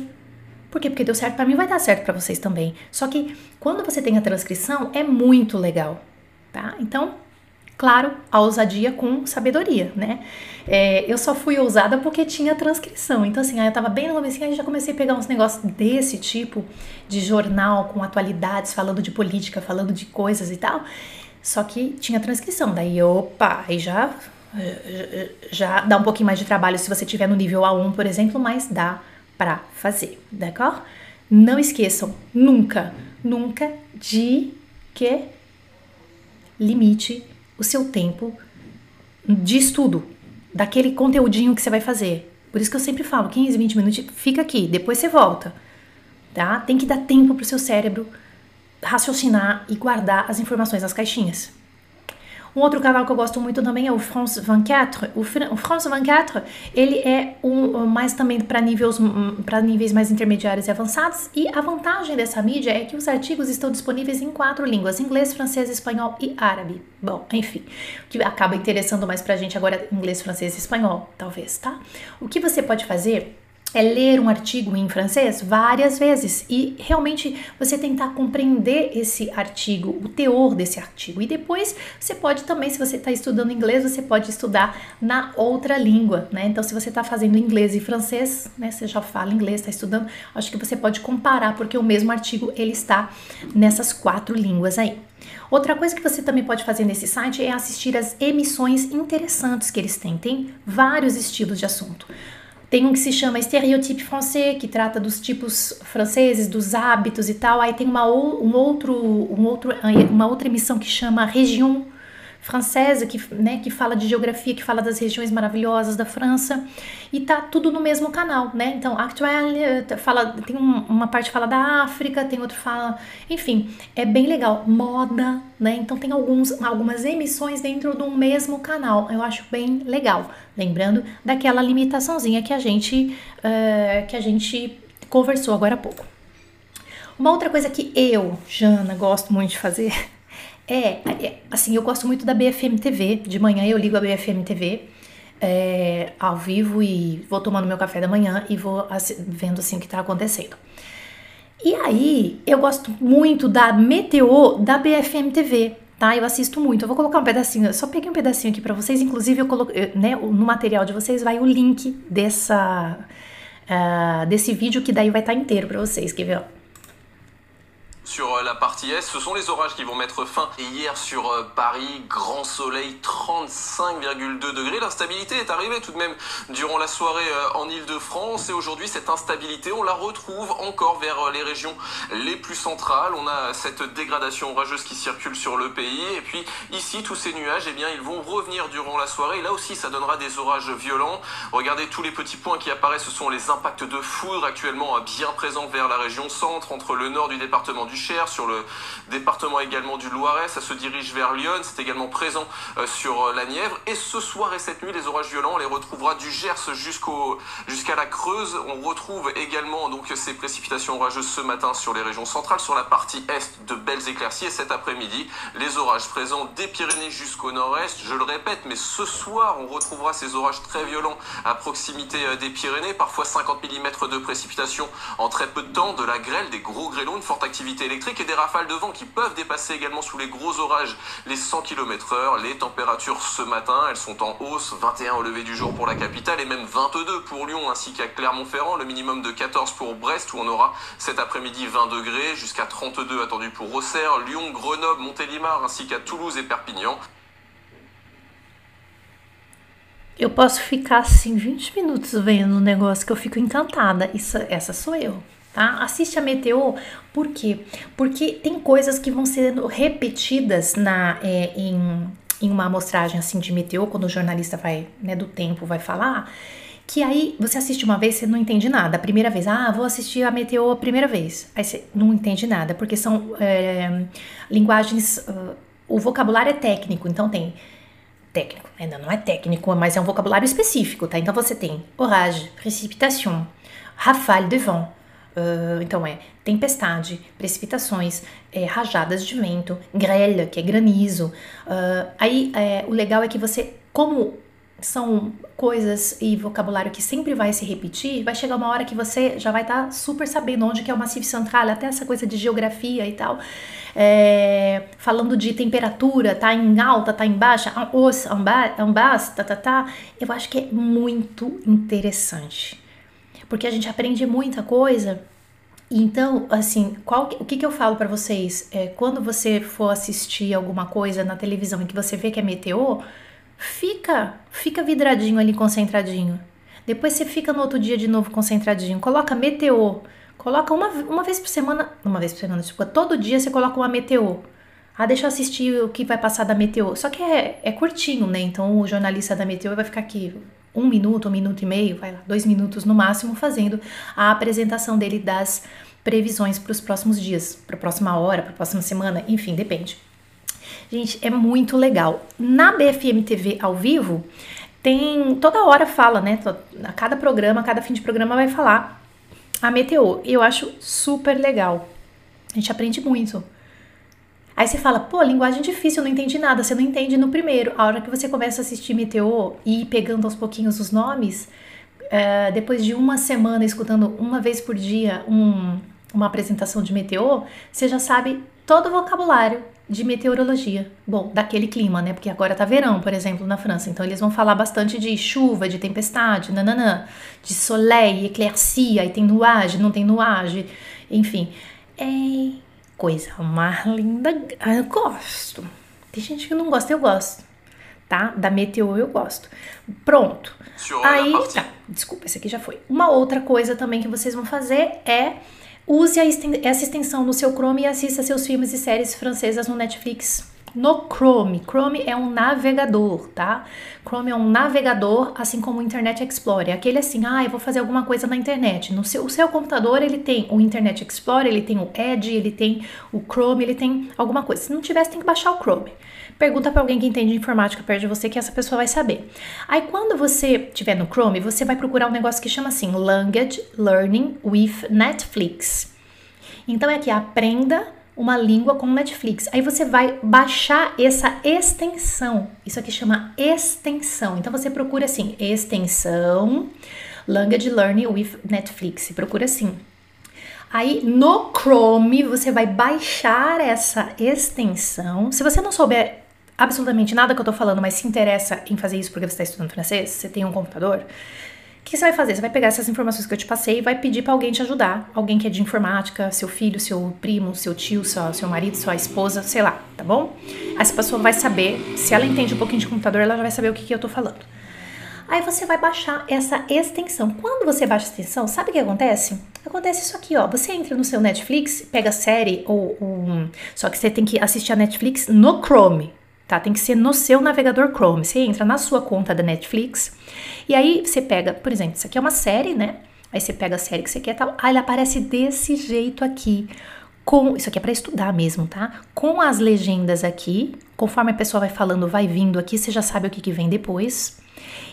Por quê? Porque deu certo para mim, vai dar certo para vocês também. Só que quando você tem a transcrição é muito legal, tá? Então, claro, a ousadia com sabedoria, né? É, eu só fui ousada porque tinha transcrição. Então, assim, aí eu tava bem no começo, aí já comecei a pegar uns negócios desse tipo, de jornal com atualidades, falando de política, falando de coisas e tal. Só que tinha transcrição. Daí, opa, aí já já dá um pouquinho mais de trabalho se você tiver no nível A1, por exemplo, mas dá para fazer, d'accord? Não esqueçam nunca, nunca de que limite o seu tempo de estudo daquele conteúdinho que você vai fazer. Por isso que eu sempre falo, 15, 20 minutos, fica aqui, depois você volta. Tá? Tem que dar tempo pro seu cérebro raciocinar e guardar as informações nas caixinhas. Um outro canal que eu gosto muito também é o France 24. O, o France 24, ele é um, mais também para níveis, para níveis mais intermediários e avançados. E a vantagem dessa mídia é que os artigos estão disponíveis em quatro línguas: inglês, francês, espanhol e árabe. Bom, enfim, o que acaba interessando mais pra gente agora é inglês, francês e espanhol, talvez, tá? O que você pode fazer é ler um artigo em francês várias vezes e realmente você tentar compreender esse artigo, o teor desse artigo. E depois você pode também, se você está estudando inglês, você pode estudar na outra língua, né? Então, se você está fazendo inglês e francês, né? Você já fala inglês, está estudando, acho que você pode comparar, porque o mesmo artigo ele está nessas quatro línguas aí. Outra coisa que você também pode fazer nesse site é assistir as emissões interessantes que eles têm. Tem vários estilos de assunto. Tem um que se chama Stereotype Français, que trata dos tipos franceses, dos hábitos e tal. Aí tem uma, um outro, um outro, uma outra emissão que chama Région, francesa, que, né, que fala de geografia, que fala das regiões maravilhosas da França, e tá tudo no mesmo canal, né? Então, Actuelle eh, fala, tem uma parte que fala da África, tem outra fala, enfim, é bem legal. Moda, né? Então tem alguns, algumas emissões dentro de um mesmo canal. Eu acho bem legal. Lembrando daquela limitaçãozinha que a gente uh, que a gente conversou agora há pouco. Uma outra coisa que eu, Jana, gosto muito de fazer <laughs> é, é, assim, eu gosto muito da BFM TV. De manhã eu ligo a BFM TV é, ao vivo e vou tomando meu café da manhã e vou vendo assim o que está acontecendo. E aí, eu gosto muito da Meteor da BFM TV, tá? Eu assisto muito. Eu vou colocar um pedacinho, eu só peguei um pedacinho aqui para vocês, inclusive eu coloquei, né, no material de vocês vai o link dessa uh, desse vídeo que daí vai estar tá inteiro para vocês, quer ver? Sur euh, la partie est, ce sont les orages qui vont mettre fin. Hier sur euh, Paris, grand soleil, 35,2 degrés. L'instabilité est arrivée tout de même durant la soirée euh, en Ile-de-France. Et aujourd'hui, cette instabilité, on la retrouve encore vers les régions les plus centrales. On a cette dégradation orageuse qui circule sur le pays. Et puis ici, tous ces nuages, eh bien, ils vont revenir durant la soirée. là aussi, ça donnera des orages violents. Regardez tous les petits points qui apparaissent. Ce sont les impacts de foudre actuellement bien présents vers la région centre, entre le nord du département du sur le département également du Loiret, ça se dirige vers Lyon, c'est également présent euh, sur euh, la Nièvre. Et ce soir et cette nuit, les orages violents, on les retrouvera du Gers jusqu'à la Creuse. On retrouve également donc ces précipitations orageuses ce matin sur les régions centrales, sur la partie est, de belles éclaircies. Et cet après-midi, les orages présents des Pyrénées jusqu'au nord-est. Je le répète, mais ce soir, on retrouvera ces orages très violents à proximité euh, des Pyrénées, parfois 50 mm de précipitations en très peu de temps, de la grêle, des gros grêlons, une forte activité et des rafales de vent qui peuvent dépasser également sous les gros orages les 100 km heure. Les températures ce matin, elles sont en hausse, 21 au lever du jour pour la capitale et même 22 pour Lyon ainsi qu'à Clermont-Ferrand, le minimum de 14 pour Brest où on aura cet après-midi 20 degrés jusqu'à 32 attendus pour Auxerre, Lyon, Grenoble, Montélimar ainsi qu'à Toulouse et Perpignan. Eu posso ficar assim 20 minutos vendo um negócio que eu fico encantada. Essa sou. Tá? Assiste a Meteor, por quê? Porque tem coisas que vão sendo repetidas na, é, em, em uma amostragem assim de Meteor, quando o jornalista vai, né, do tempo vai falar, que aí você assiste uma vez, você não entende nada. A primeira vez, ah, vou assistir a Meteor a primeira vez. Aí você não entende nada, porque são é, linguagens. Uh, o vocabulário é técnico, então tem técnico, ainda não é técnico, mas é um vocabulário específico, tá? Então você tem orage, précipitation, rafale de vent, Uh, então é tempestade, precipitações, é, rajadas de vento, grêle, que é granizo. Uh, aí é, o legal é que você, como são coisas e vocabulário que sempre vai se repetir, vai chegar uma hora que você já vai estar tá super sabendo onde que é o Massif Central, até essa coisa de geografia e tal. É, falando de temperatura, tá em alta, tá em baixa, os, en bas, tá, tá, tá. Eu acho que é muito interessante porque a gente aprende muita coisa. Então, assim, qual, o que, que eu falo para vocês? É, quando você for assistir alguma coisa na televisão e que você vê que é meteor, fica, fica vidradinho ali, concentradinho. Depois você fica no outro dia de novo concentradinho. Coloca meteor. Coloca uma, uma vez por semana. Uma vez por semana, desculpa. Todo dia você coloca uma meteor. Ah, deixa eu assistir o que vai passar da Meteor. Só que é, é curtinho, né? Então o jornalista da Meteor vai ficar aqui um minuto, um minuto e meio, vai lá, dois minutos no máximo, fazendo a apresentação dele das previsões para os próximos dias, para a próxima hora, para a próxima semana, enfim, depende. Gente, é muito legal. Na BFM TV ao vivo, tem toda hora fala, né? A cada programa, a cada fim de programa vai falar a Meteor. Eu acho super legal. A gente aprende muito. Aí você fala, pô, linguagem difícil, eu não entendi nada. Você não entende no primeiro. A hora que você começa a assistir Meteor e ir pegando aos pouquinhos os nomes, é, depois de uma semana escutando uma vez por dia um, uma apresentação de Meteor, você já sabe todo o vocabulário de meteorologia. Bom, daquele clima, né? Porque agora tá verão, por exemplo, na França. Então eles vão falar bastante de chuva, de tempestade, nananã, de soleil, eclaircia, aí tem nuage, não tem nuage, enfim. É coisa mais linda. Ah, eu gosto. Tem gente que não gosta, eu gosto. Tá? Da Meteor eu gosto. Pronto. Aí, tá. Desculpa, esse aqui já foi. Uma outra coisa também que vocês vão fazer é use essa extensão no seu Chrome e assista seus filmes e séries francesas no Netflix. No Chrome. Chrome é um navegador, tá? Chrome é um navegador, assim como o Internet Explorer. Aquele assim, ah, eu vou fazer alguma coisa na internet. No seu, o seu computador, ele tem o Internet Explorer, ele tem o Edge, ele tem o Chrome, ele tem alguma coisa. Se não tivesse, tem que baixar o Chrome. Pergunta para alguém que entende informática perto de você que essa pessoa vai saber. Aí quando você tiver no Chrome, você vai procurar um negócio que chama assim Language Learning with Netflix. Então é aqui aprenda uma língua com Netflix. Aí você vai baixar essa extensão. Isso aqui chama extensão. Então você procura assim, extensão Language Learning with Netflix. Procura assim. Aí no Chrome você vai baixar essa extensão. Se você não souber absolutamente nada que eu tô falando, mas se interessa em fazer isso porque você está estudando francês, você tem um computador, o que você vai fazer? Você vai pegar essas informações que eu te passei e vai pedir para alguém te ajudar. Alguém que é de informática, seu filho, seu primo, seu tio, seu, seu marido, sua esposa, sei lá, tá bom? Essa pessoa vai saber, se ela entende um pouquinho de computador, ela já vai saber o que, que eu tô falando. Aí você vai baixar essa extensão. Quando você baixa a extensão, sabe o que acontece? Acontece isso aqui, ó. Você entra no seu Netflix, pega série ou um. Só que você tem que assistir a Netflix no Chrome tá? Tem que ser no seu navegador Chrome. Você entra na sua conta da Netflix e aí você pega, por exemplo, isso aqui é uma série, né? Aí você pega a série que você quer, tal. Aí ele aparece desse jeito aqui. Com, isso aqui é para estudar mesmo, tá? Com as legendas aqui, conforme a pessoa vai falando, vai vindo aqui, você já sabe o que, que vem depois.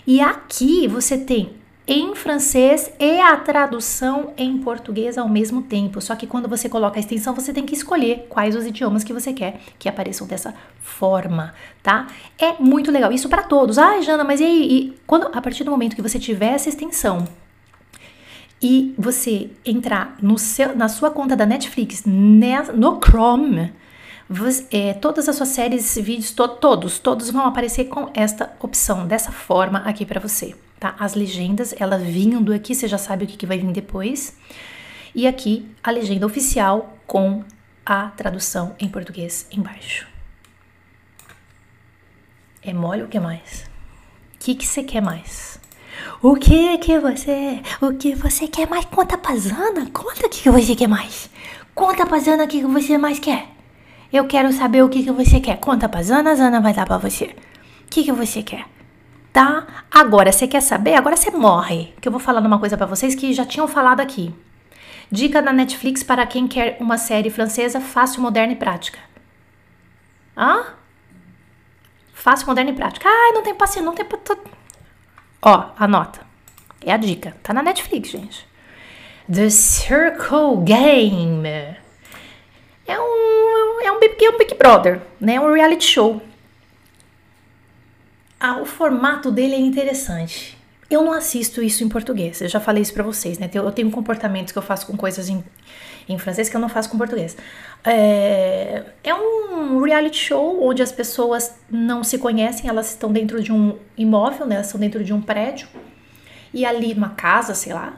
E aqui você tem em francês e a tradução em português ao mesmo tempo. Só que quando você coloca a extensão, você tem que escolher quais os idiomas que você quer que apareçam dessa forma, tá? É muito legal. Isso para todos. Ah, Jana, mas e? E quando, a partir do momento que você tiver essa extensão e você entrar no seu, na sua conta da Netflix no Chrome, você, é, todas as suas séries, vídeos, to, todos, todos vão aparecer com esta opção, dessa forma aqui para você tá? As legendas, elas vindo aqui, você já sabe o que, que vai vir depois. E aqui a legenda oficial com a tradução em português embaixo. É mole o que mais? O que, que você quer mais? O que que você, o que você quer mais? Conta pra Zana, conta o que, que você quer mais. Conta pra Zana o que, que você mais quer. Eu quero saber o que, que você quer. Conta pra Zana, Zana vai dar pra você. O que, que você quer? Tá? Agora, você quer saber? Agora você morre. Que eu vou falar uma coisa para vocês que já tinham falado aqui. Dica da Netflix para quem quer uma série francesa fácil, moderna e prática. Hã? Fácil, moderna e prática. Ai, não tem paciência, não tem. Ó, anota. É a dica. Tá na Netflix, gente. The Circle Game. É um, é um, é um Big Brother, né? É um reality show ah, o formato dele é interessante. Eu não assisto isso em português, eu já falei isso pra vocês, né? Eu tenho comportamentos que eu faço com coisas em, em francês que eu não faço com português. É, é um reality show onde as pessoas não se conhecem, elas estão dentro de um imóvel, né? Elas estão dentro de um prédio e ali numa casa, sei lá.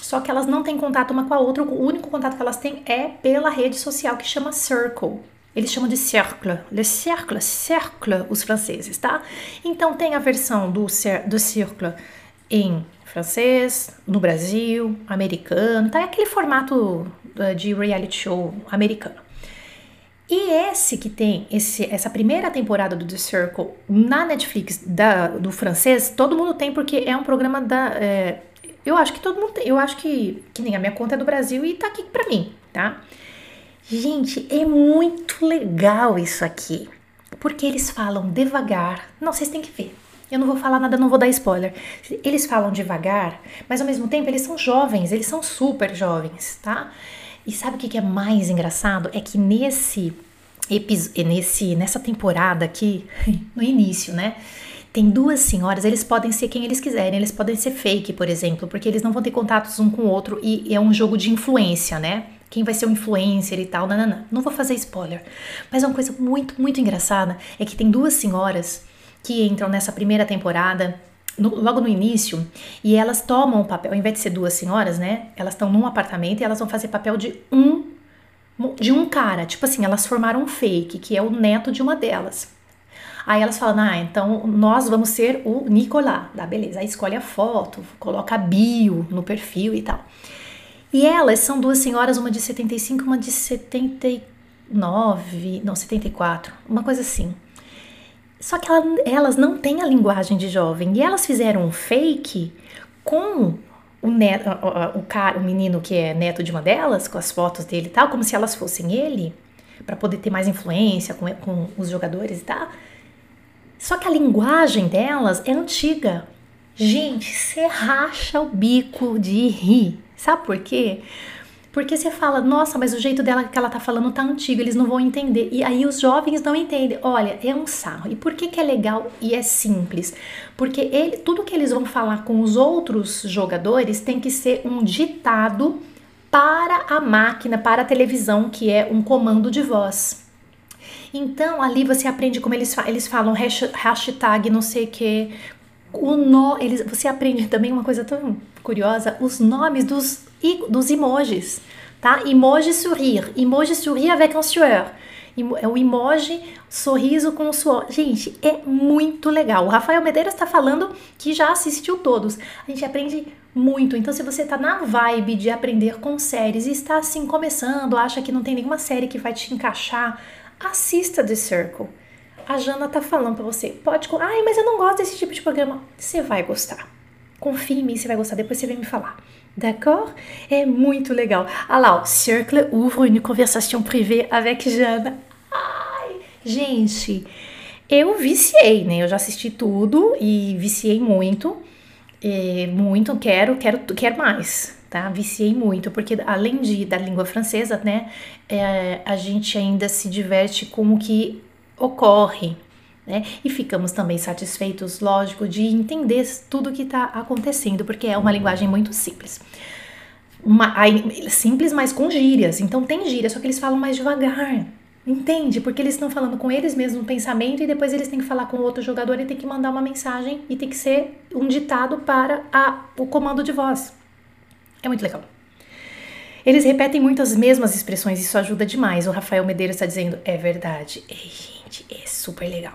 Só que elas não têm contato uma com a outra, o único contato que elas têm é pela rede social que chama Circle. Eles chamam de cercle, le cercle, cercle, os franceses, tá? Então tem a versão do, do cercle em francês, no Brasil, americano, tá? É aquele formato uh, de reality show americano. E esse que tem esse, essa primeira temporada do The Circle na Netflix da, do francês, todo mundo tem porque é um programa da. É, eu acho que todo mundo tem. Eu acho que, que nem a minha conta é do Brasil e tá aqui pra mim, tá? Gente, é muito legal isso aqui. Porque eles falam devagar. Não, vocês têm que ver. Eu não vou falar nada, não vou dar spoiler. Eles falam devagar, mas ao mesmo tempo eles são jovens, eles são super jovens, tá? E sabe o que é mais engraçado? É que nesse nesse nessa temporada aqui, <laughs> no início, né? Tem duas senhoras, eles podem ser quem eles quiserem, eles podem ser fake, por exemplo, porque eles não vão ter contatos um com o outro e é um jogo de influência, né? Quem vai ser o influencer e tal, nanana. Não vou fazer spoiler. Mas uma coisa muito, muito engraçada é que tem duas senhoras que entram nessa primeira temporada, no, logo no início, e elas tomam o papel, ao invés de ser duas senhoras, né? Elas estão num apartamento e elas vão fazer papel de um de um cara, tipo assim, elas formaram um fake, que é o neto de uma delas. Aí elas falam, ah, então nós vamos ser o Nicolás. Dá, beleza. Aí escolhe a foto, coloca a bio no perfil e tal. E elas são duas senhoras, uma de 75, uma de 70, 79, não, 74, uma coisa assim. Só que ela, elas não têm a linguagem de jovem e elas fizeram um fake com o, neto, o, cara, o menino que é neto de uma delas, com as fotos dele e tal, como se elas fossem ele, para poder ter mais influência com, com os jogadores e tal. Só que a linguagem delas é antiga. Gente, você racha o bico de rir. Sabe por quê? Porque você fala, nossa, mas o jeito dela que ela tá falando tá antigo, eles não vão entender. E aí os jovens não entendem. Olha, é um sarro. E por que, que é legal e é simples? Porque ele, tudo que eles vão falar com os outros jogadores tem que ser um ditado para a máquina, para a televisão, que é um comando de voz. Então ali você aprende como eles, eles falam hashtag não sei o que. O nó, eles, você aprende também uma coisa tão curiosa, os nomes dos dos emojis, tá? Emoji sourire, emoji sourire avec un sueur. É o emoji sorriso com suor. Gente, é muito legal. O Rafael Medeiros está falando que já assistiu todos. A gente aprende muito. Então, se você está na vibe de aprender com séries e está assim começando, acha que não tem nenhuma série que vai te encaixar, assista The Circle. A Jana tá falando para você, pode, ai, mas eu não gosto desse tipo de programa. Você vai gostar. Confie em mim, você vai gostar. Depois você vem me falar. D'accord? É muito legal. Ah lá, Cercle ouvre une conversation privée avec Jana. Ai, gente, eu viciei, né? Eu já assisti tudo e viciei muito. É, muito, quero, quero, quero mais, tá? Viciei muito, porque além de da língua francesa, né? É, a gente ainda se diverte com o que ocorre, né? E ficamos também satisfeitos, lógico, de entender tudo o que está acontecendo, porque é uma linguagem muito simples. Uma, simples, mas com gírias. Então tem gírias, só que eles falam mais devagar. Entende? Porque eles estão falando com eles mesmos no pensamento e depois eles têm que falar com o outro jogador e tem que mandar uma mensagem e tem que ser um ditado para a, o comando de voz. É muito legal. Eles repetem muito as mesmas expressões, isso ajuda demais. O Rafael Medeiros está dizendo, é verdade. Ei, é super legal.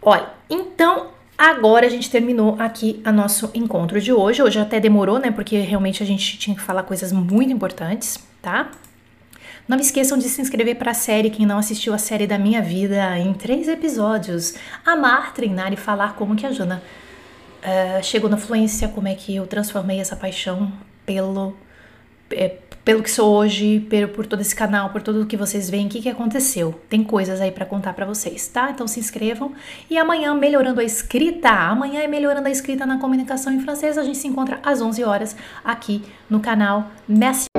Olha, então agora a gente terminou aqui a nosso encontro de hoje. Hoje até demorou, né? Porque realmente a gente tinha que falar coisas muito importantes, tá? Não me esqueçam de se inscrever para a série, quem não assistiu a série da minha vida, em três episódios. Amar, treinar e falar como que a Jana uh, chegou na fluência, como é que eu transformei essa paixão pelo, é, pelo que sou hoje, por, por todo esse canal, por tudo que vocês veem, o que, que aconteceu. Tem coisas aí para contar para vocês, tá? Então se inscrevam. E amanhã, melhorando a escrita, amanhã é melhorando a escrita na comunicação em francês. A gente se encontra às 11 horas aqui no canal Messi